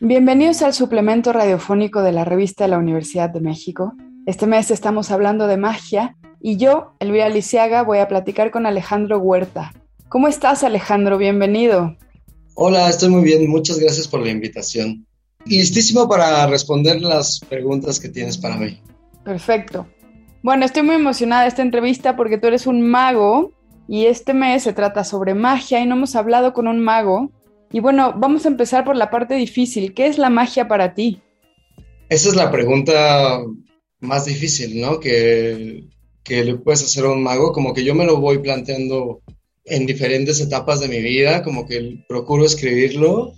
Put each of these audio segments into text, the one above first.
Bienvenidos al suplemento radiofónico de la revista de la Universidad de México. Este mes estamos hablando de magia y yo, Elvira Lisiaga, voy a platicar con Alejandro Huerta. ¿Cómo estás, Alejandro? Bienvenido. Hola, estoy muy bien. Muchas gracias por la invitación. Listísimo para responder las preguntas que tienes para mí. Perfecto. Bueno, estoy muy emocionada de esta entrevista porque tú eres un mago y este mes se trata sobre magia y no hemos hablado con un mago. Y bueno, vamos a empezar por la parte difícil. ¿Qué es la magia para ti? Esa es la pregunta más difícil, ¿no? Que, que le puedes hacer a un mago. Como que yo me lo voy planteando en diferentes etapas de mi vida, como que procuro escribirlo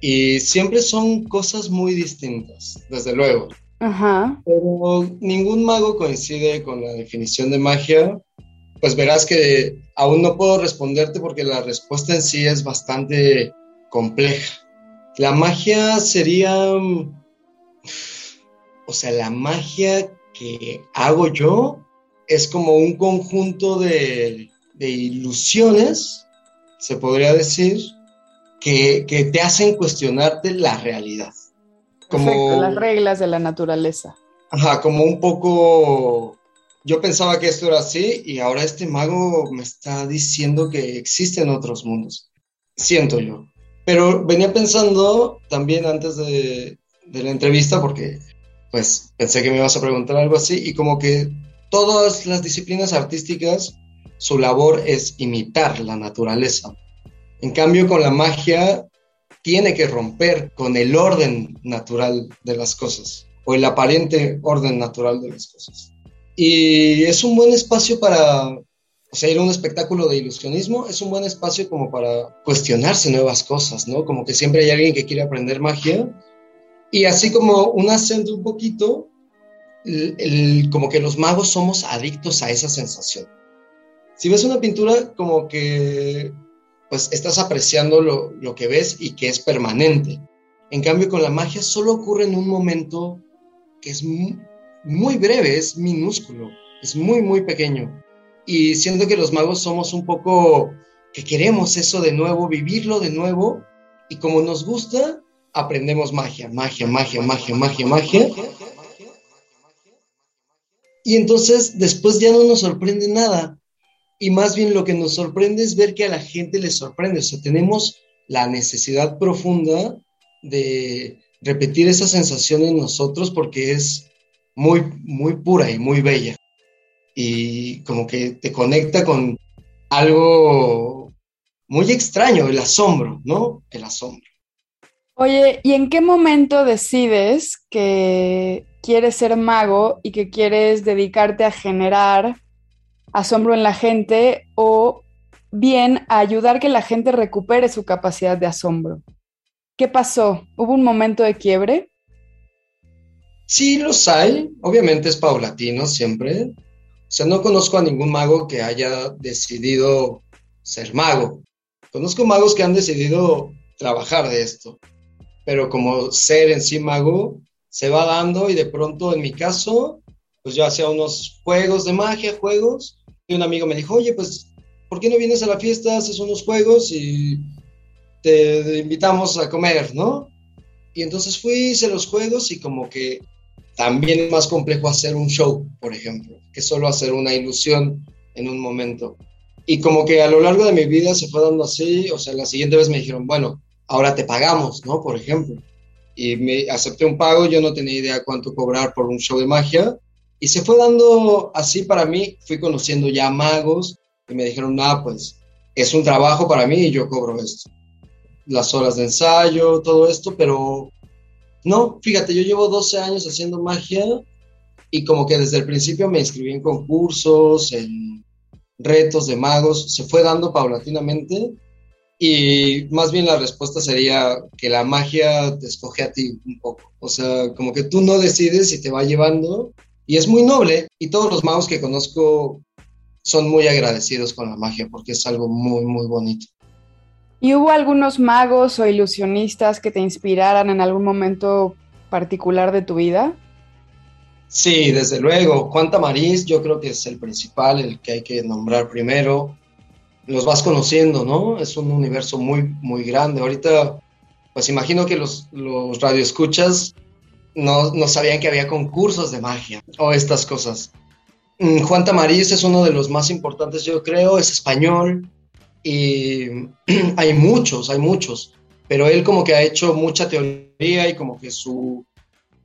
y siempre son cosas muy distintas, desde luego. Ajá. Pero ningún mago coincide con la definición de magia. Pues verás que aún no puedo responderte porque la respuesta en sí es bastante compleja. La magia sería, o sea, la magia que hago yo es como un conjunto de, de ilusiones, se podría decir, que, que, te hacen cuestionarte la realidad. Como las reglas de la naturaleza. Ajá, como un poco, yo pensaba que esto era así y ahora este mago me está diciendo que existen otros mundos. Siento yo. Pero venía pensando también antes de, de la entrevista porque pues pensé que me ibas a preguntar algo así y como que todas las disciplinas artísticas su labor es imitar la naturaleza. En cambio, con la magia tiene que romper con el orden natural de las cosas o el aparente orden natural de las cosas. Y es un buen espacio para, o sea, ir a un espectáculo de ilusionismo es un buen espacio como para cuestionarse nuevas cosas, ¿no? Como que siempre hay alguien que quiere aprender magia y así como un acento un poquito, como que los magos somos adictos a esa sensación si ves una pintura, como que pues estás apreciando lo, lo, que ves y que es permanente. En cambio, con la magia solo ocurre en un momento que es muy, muy breve, es minúsculo, es muy, muy pequeño. Y siento que los magos somos un poco que queremos eso de nuevo, vivirlo de nuevo, y como nos gusta, aprendemos magia, magia, magia, magia, magia, magia. Y entonces después ya no nos sorprende nada, y más bien lo que nos sorprende es ver que a la gente le sorprende. O sea, tenemos la necesidad profunda de repetir esa sensación en nosotros porque es muy, muy pura y muy bella. Y como que te conecta con algo muy extraño, el asombro, ¿no? El asombro. Oye, ¿y en qué momento decides que quieres ser mago y que quieres dedicarte a generar asombro en la gente o bien a ayudar que la gente recupere su capacidad de asombro. ¿Qué pasó? ¿Hubo un momento de quiebre? Sí, los hay. Obviamente es paulatino siempre. O sea, no conozco a ningún mago que haya decidido ser mago. Conozco magos que han decidido trabajar de esto. Pero como ser en sí mago, se va dando y de pronto, en mi caso, pues yo hacía unos juegos de magia, juegos, y un amigo me dijo, oye, pues, ¿por qué no vienes a la fiesta, haces unos juegos y te invitamos a comer, ¿no? Y entonces fui, hice los juegos y como que también es más complejo hacer un show, por ejemplo, que solo hacer una ilusión en un momento. Y como que a lo largo de mi vida se fue dando así, o sea, la siguiente vez me dijeron, bueno, ahora te pagamos, ¿no? Por ejemplo. Y me acepté un pago, yo no tenía idea cuánto cobrar por un show de magia, y se fue dando así para mí, fui conociendo ya magos y me dijeron, ah, pues es un trabajo para mí y yo cobro esto. Las horas de ensayo, todo esto, pero no, fíjate, yo llevo 12 años haciendo magia y como que desde el principio me inscribí en concursos, en retos de magos, se fue dando paulatinamente y más bien la respuesta sería que la magia te escoge a ti un poco. O sea, como que tú no decides si te va llevando y es muy noble y todos los magos que conozco son muy agradecidos con la magia porque es algo muy, muy bonito. ¿Y hubo algunos magos o ilusionistas que te inspiraran en algún momento particular de tu vida? Sí, desde luego. Juan Tamariz yo creo que es el principal, el que hay que nombrar primero. Los vas conociendo, ¿no? Es un universo muy, muy grande. Ahorita, pues imagino que los, los radioescuchas no, sabían que había concursos de magia o estas cosas. Mm, Juan Tamariz es uno de los más importantes, yo creo, es español y hay muchos, hay muchos, pero él como que ha hecho mucha teoría y como que su,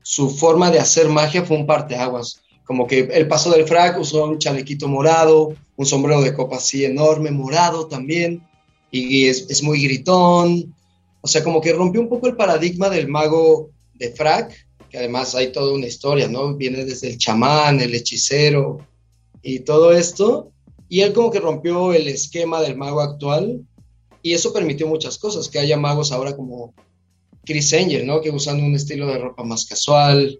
su forma de hacer magia fue un parteaguas. Como que el paso del frac usó un chalequito morado, un sombrero de copa así enorme, morado también, y es muy gritón. O sea, como que rompió un poco el paradigma del mago de frac, que además hay toda una historia, ¿no? Viene desde el chamán, el hechicero y todo esto. Y él como que rompió el esquema del mago actual y eso permitió muchas cosas, que haya magos ahora como Chris Angel, ¿no? Que usan un estilo de ropa más casual,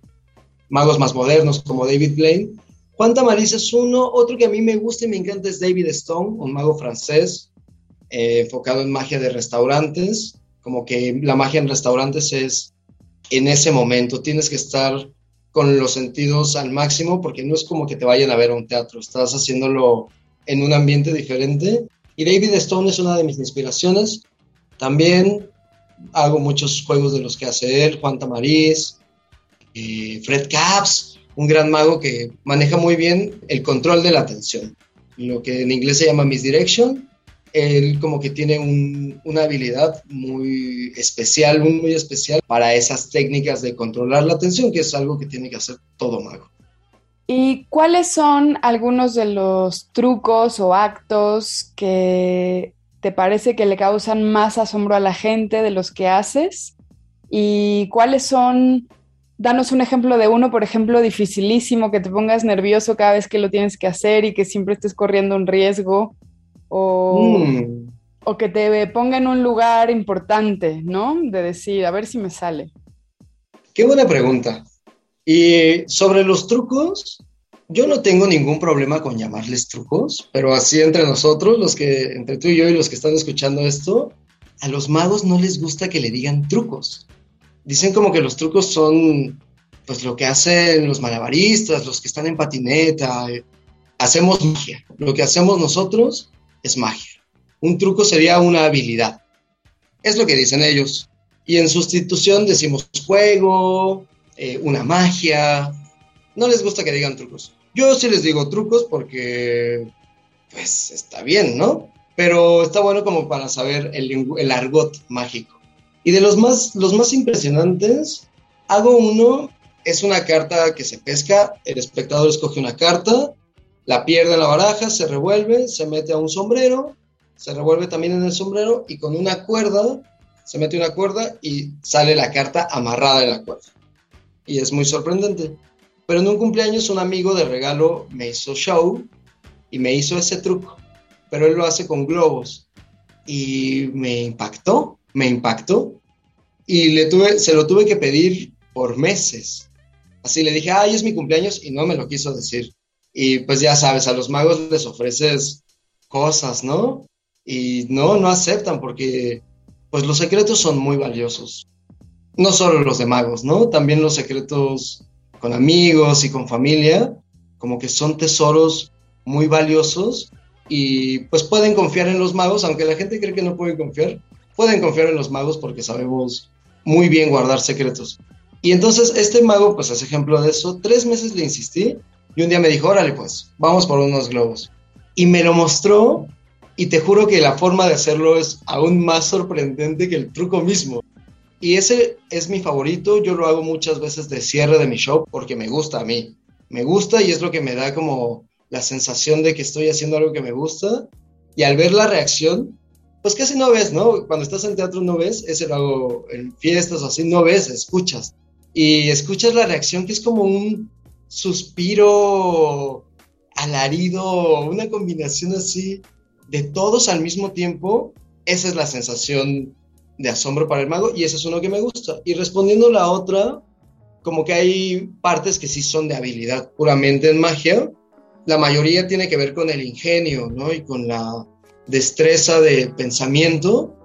magos más modernos como David Blaine. Juan Tamariz es uno, otro que a mí me gusta y me encanta es David Stone, un mago francés eh, enfocado en magia de restaurantes, como que la magia en restaurantes es en ese momento, tienes que estar con los sentidos al máximo porque no es como que te vayan a ver a un teatro, estás haciéndolo en un ambiente diferente. Y David Stone es una de mis inspiraciones. También hago muchos juegos de los que hace él, Juan Tamariz, eh, Fred Capps, un gran mago que maneja muy bien el control de la atención, lo que en inglés se llama misdirection. Él como que tiene una habilidad muy especial, muy especial para esas técnicas de controlar la atención, que es algo que tiene que hacer todo mago. ¿Y cuáles son algunos de los trucos o actos que te parece que le causan más asombro a la gente de los que haces? ¿Y cuáles son, danos un ejemplo de uno, por ejemplo, dificilísimo, que te pongas nervioso cada vez que lo tienes que hacer y que siempre estés corriendo un riesgo? O, mm. o que te ponga en un lugar importante, ¿no? De decir, a ver si me sale. Qué buena pregunta. Y sobre los trucos, yo no tengo ningún problema con llamarles trucos, pero así entre nosotros, los que, entre tú y yo y los que están escuchando esto, a los magos no les gusta que le digan trucos. Dicen como que los trucos son, pues lo que hacen los malabaristas, los que están en patineta. Hacemos magia. Lo que hacemos nosotros es magia. Un truco sería una habilidad. Es lo que dicen ellos. Y en sustitución decimos juego, eh, una magia. No les gusta que digan trucos. Yo sí les digo trucos porque, pues, está bien, ¿no? Pero está bueno como para saber el, el argot mágico. Y de los más, los más impresionantes, hago uno, es una carta que se pesca, el espectador escoge una carta, la pierde en la baraja, se revuelve, se mete a un sombrero, se revuelve también en el sombrero y con una cuerda, se mete una cuerda y sale la carta amarrada en la cuerda. Y es muy sorprendente. Pero en un cumpleaños un amigo de regalo me hizo show y me hizo ese truco, pero él lo hace con globos y me impactó, me impactó y le tuve, se lo tuve que pedir por meses. Así le dije, ay, es mi cumpleaños y no me lo quiso decir. Y pues ya sabes, a los magos les ofreces cosas, ¿no? Y no, no aceptan porque pues los secretos son muy valiosos. No solo los de magos, ¿no? También los secretos con amigos y con familia, como que son tesoros muy valiosos y pues pueden confiar en los magos, aunque la gente cree que no pueden confiar, pueden confiar en los magos porque sabemos muy bien guardar secretos. Y entonces este mago, pues es ejemplo de eso, tres meses le insistí y un día me dijo, órale pues, vamos por unos globos. Y me lo mostró y te juro que la forma de hacerlo es aún más sorprendente que el truco mismo. Y ese es mi favorito, yo lo hago muchas veces de cierre de mi show porque me gusta a mí. Me gusta y es lo que me da como la sensación de que estoy haciendo algo que me gusta. Y al ver la reacción, pues casi no ves, ¿no? Cuando estás en teatro no ves, ese lo hago en fiestas o así, no ves, escuchas. Y escuchas la reacción que es como un suspiro alarido, una combinación así de todos al mismo tiempo. Esa es la sensación de asombro para el mago y ese es uno que me gusta. Y respondiendo la otra, como que hay partes que sí son de habilidad puramente en magia. La mayoría tiene que ver con el ingenio, ¿no? Y con la destreza de pensamiento,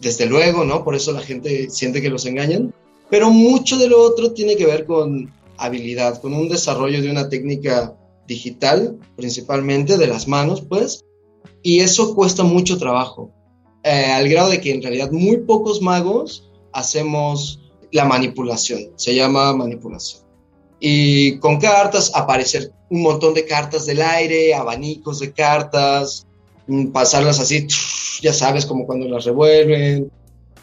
desde luego, ¿no? Por eso la gente siente que los engañan. Pero mucho de lo otro tiene que ver con habilidad, con un desarrollo de una técnica digital, principalmente de las manos, pues, y eso cuesta mucho trabajo, eh, al grado de que en realidad muy pocos magos hacemos la manipulación, se llama manipulación. Y con cartas, aparecer un montón de cartas del aire, abanicos de cartas, mm, pasarlas así, ya sabes, como cuando las revuelven,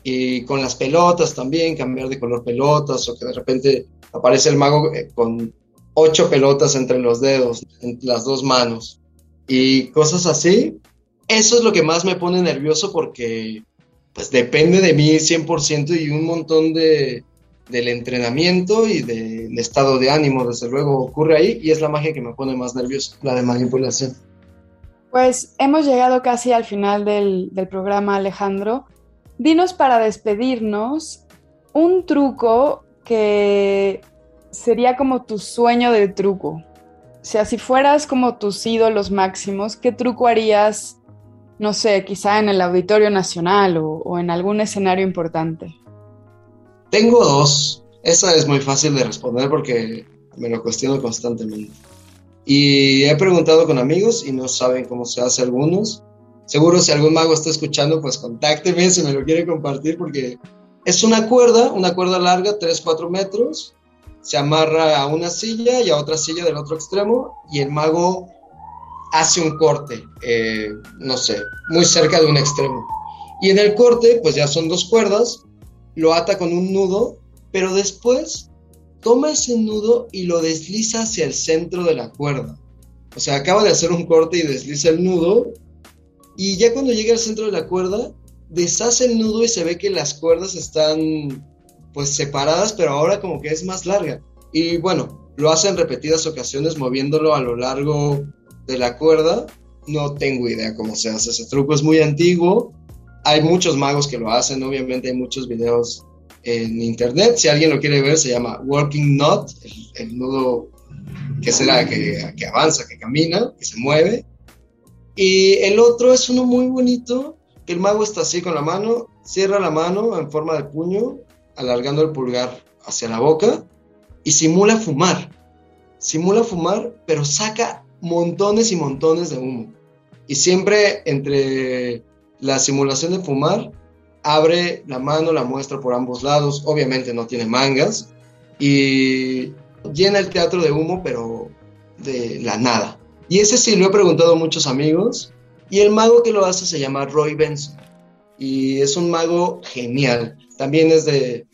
y con las pelotas también, cambiar de color pelotas, o que de repente aparece el mago eh, con ocho pelotas entre los dedos, en las dos manos, y cosas así. Eso es lo que más me pone nervioso porque pues depende de mí 100% y un montón de, del entrenamiento y del estado de ánimo, desde luego, ocurre ahí y es la magia que me pone más nervioso, la de manipulación. Pues hemos llegado casi al final del programa, Alejandro. Dinos para despedirnos un truco que sería como tu sueño de truco. O sea, si fueras como tus ídolos máximos, ¿qué truco harías, no sé, quizá en el Auditorio Nacional o, o en algún escenario importante? Tengo dos. Esa es muy fácil de responder porque me lo cuestiono constantemente. Y he preguntado con amigos y no saben cómo se hace algunos. Seguro si algún mago está escuchando, pues contácteme si me lo quiere compartir porque es una cuerda, una cuerda larga, 3-4 metros. Se amarra a una silla y a otra silla del otro extremo y el mago hace un corte, eh, no sé, muy cerca de un extremo. Y en el corte, pues ya son dos cuerdas lo ata con un nudo, pero después toma ese nudo y lo desliza hacia el centro de la cuerda. O sea, acaba de hacer un corte y desliza el nudo, y ya cuando llega al centro de la cuerda, deshace el nudo y se ve que las cuerdas están pues separadas, pero ahora como que es más larga. Y bueno, lo hace en repetidas ocasiones moviéndolo a lo largo de la cuerda. No tengo idea cómo se hace ese truco, es muy antiguo, hay muchos magos que lo hacen, obviamente hay muchos videos en internet. Si alguien lo quiere ver, se llama Working Knot, el, nudo que será que, que avanza, que camina, que se mueve. Y el otro es uno muy bonito, el mago está así con la mano, cierra la mano en forma de puño, alargando el pulgar hacia la boca y simula fumar. Simula fumar, pero saca montones y montones de humo. Y siempre entre la simulación de fumar abre la mano, la muestra por ambos lados, obviamente no tiene mangas y llena el teatro de humo, pero de la nada. Y ese sí lo he preguntado a muchos amigos y el mago que lo hace se llama Roy Benson y es un mago genial. También es de,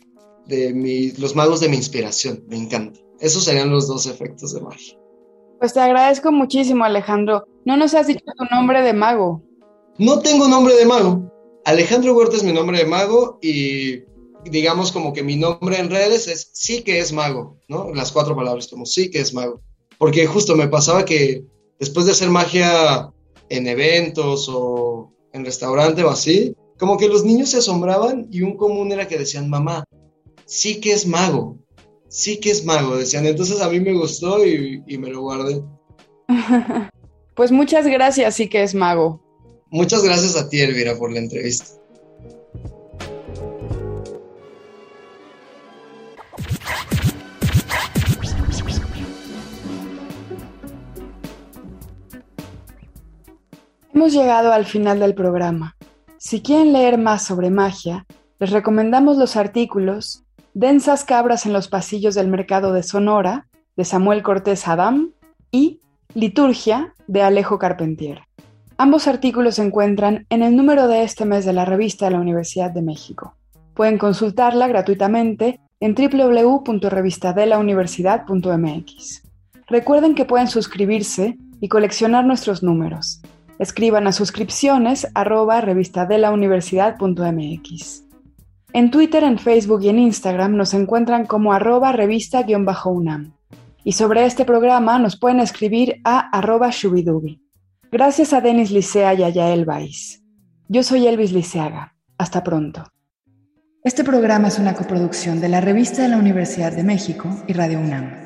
de los magos de mi inspiración, me encanta. Esos serían los dos efectos de magia. Pues te agradezco muchísimo, Alejandro. No nos has dicho tu nombre de mago. No tengo nombre de mago. Alejandro Huerta es mi nombre de mago y digamos como que mi nombre en redes es sí que es mago, ¿no? Las cuatro palabras como sí que es mago. Porque justo me pasaba que después de hacer magia en eventos o en restaurante o así, como que los niños se asombraban y un común era que decían, mamá, sí que es mago, sí que es mago, decían. Entonces a mí me gustó y, y me lo guardé. pues muchas gracias, sí que es mago. Muchas gracias a ti, Elvira, por la entrevista. Hemos llegado al final del programa. Si quieren leer más sobre magia, les recomendamos los artículos Densas cabras en los pasillos del mercado de Sonora, de Samuel Cortés Adam, y Liturgia, de Alejo Carpentier. Ambos artículos se encuentran en el número de este mes de la revista de la Universidad de México. Pueden consultarla gratuitamente en www.revistadelauniversidad.mx. Recuerden que pueden suscribirse y coleccionar nuestros números. Escriban a suscripciones arroba revistadelauniversidad.mx. En Twitter, en Facebook y en Instagram nos encuentran como arroba revista-unam. Y sobre este programa nos pueden escribir a arroba shubidubi. Gracias a Denis Licea y a Yael Baiz. Yo soy Elvis Liceaga. Hasta pronto. Este programa es una coproducción de la Revista de la Universidad de México y Radio UNAM.